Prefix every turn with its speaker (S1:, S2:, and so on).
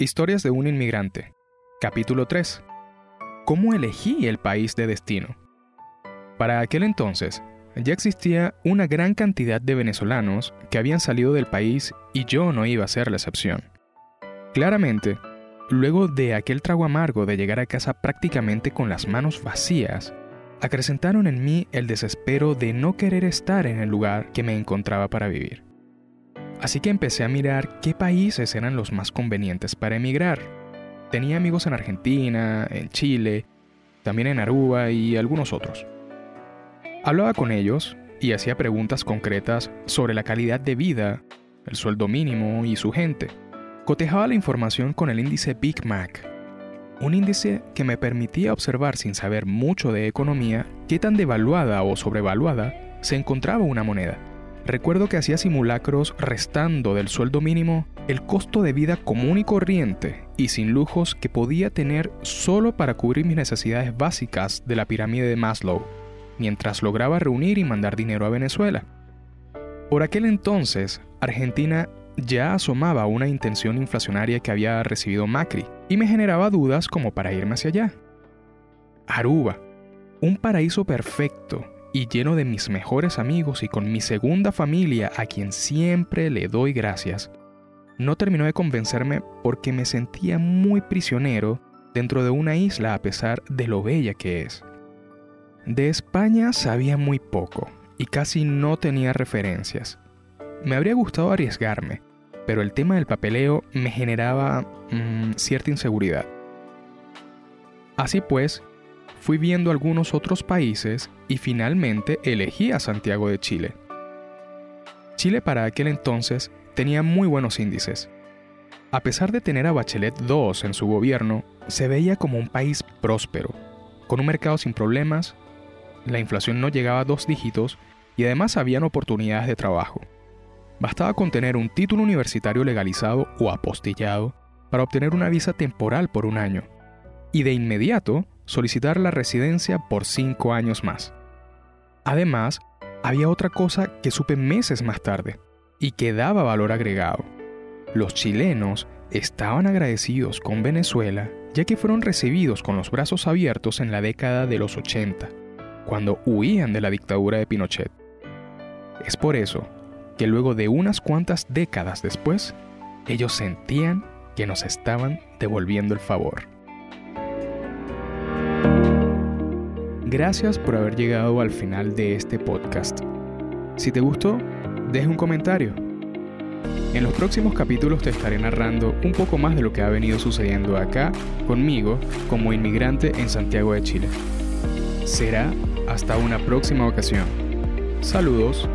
S1: Historias de un inmigrante. Capítulo 3. ¿Cómo elegí el país de destino? Para aquel entonces, ya existía una gran cantidad de venezolanos que habían salido del país y yo no iba a ser la excepción. Claramente, luego de aquel trago amargo de llegar a casa prácticamente con las manos vacías, acrecentaron en mí el desespero de no querer estar en el lugar que me encontraba para vivir. Así que empecé a mirar qué países eran los más convenientes para emigrar. Tenía amigos en Argentina, en Chile, también en Aruba y algunos otros. Hablaba con ellos y hacía preguntas concretas sobre la calidad de vida, el sueldo mínimo y su gente. Cotejaba la información con el índice Big Mac, un índice que me permitía observar sin saber mucho de economía qué tan devaluada o sobrevaluada se encontraba una moneda. Recuerdo que hacía simulacros restando del sueldo mínimo el costo de vida común y corriente y sin lujos que podía tener solo para cubrir mis necesidades básicas de la pirámide de Maslow, mientras lograba reunir y mandar dinero a Venezuela. Por aquel entonces, Argentina ya asomaba una intención inflacionaria que había recibido Macri y me generaba dudas como para irme hacia allá. Aruba, un paraíso perfecto y lleno de mis mejores amigos y con mi segunda familia a quien siempre le doy gracias, no terminó de convencerme porque me sentía muy prisionero dentro de una isla a pesar de lo bella que es. De España sabía muy poco y casi no tenía referencias. Me habría gustado arriesgarme, pero el tema del papeleo me generaba mm, cierta inseguridad. Así pues, fui viendo algunos otros países y finalmente elegí a Santiago de Chile. Chile para aquel entonces tenía muy buenos índices. A pesar de tener a Bachelet II en su gobierno, se veía como un país próspero, con un mercado sin problemas, la inflación no llegaba a dos dígitos y además habían oportunidades de trabajo. Bastaba con tener un título universitario legalizado o apostillado para obtener una visa temporal por un año y de inmediato solicitar la residencia por cinco años más. Además, había otra cosa que supe meses más tarde y que daba valor agregado. Los chilenos estaban agradecidos con Venezuela ya que fueron recibidos con los brazos abiertos en la década de los 80, cuando huían de la dictadura de Pinochet. Es por eso que luego de unas cuantas décadas después, ellos sentían que nos estaban devolviendo el favor. Gracias por haber llegado al final de este podcast. Si te gustó, deja un comentario. En los próximos capítulos te estaré narrando un poco más de lo que ha venido sucediendo acá conmigo como inmigrante en Santiago de Chile. Será hasta una próxima ocasión. Saludos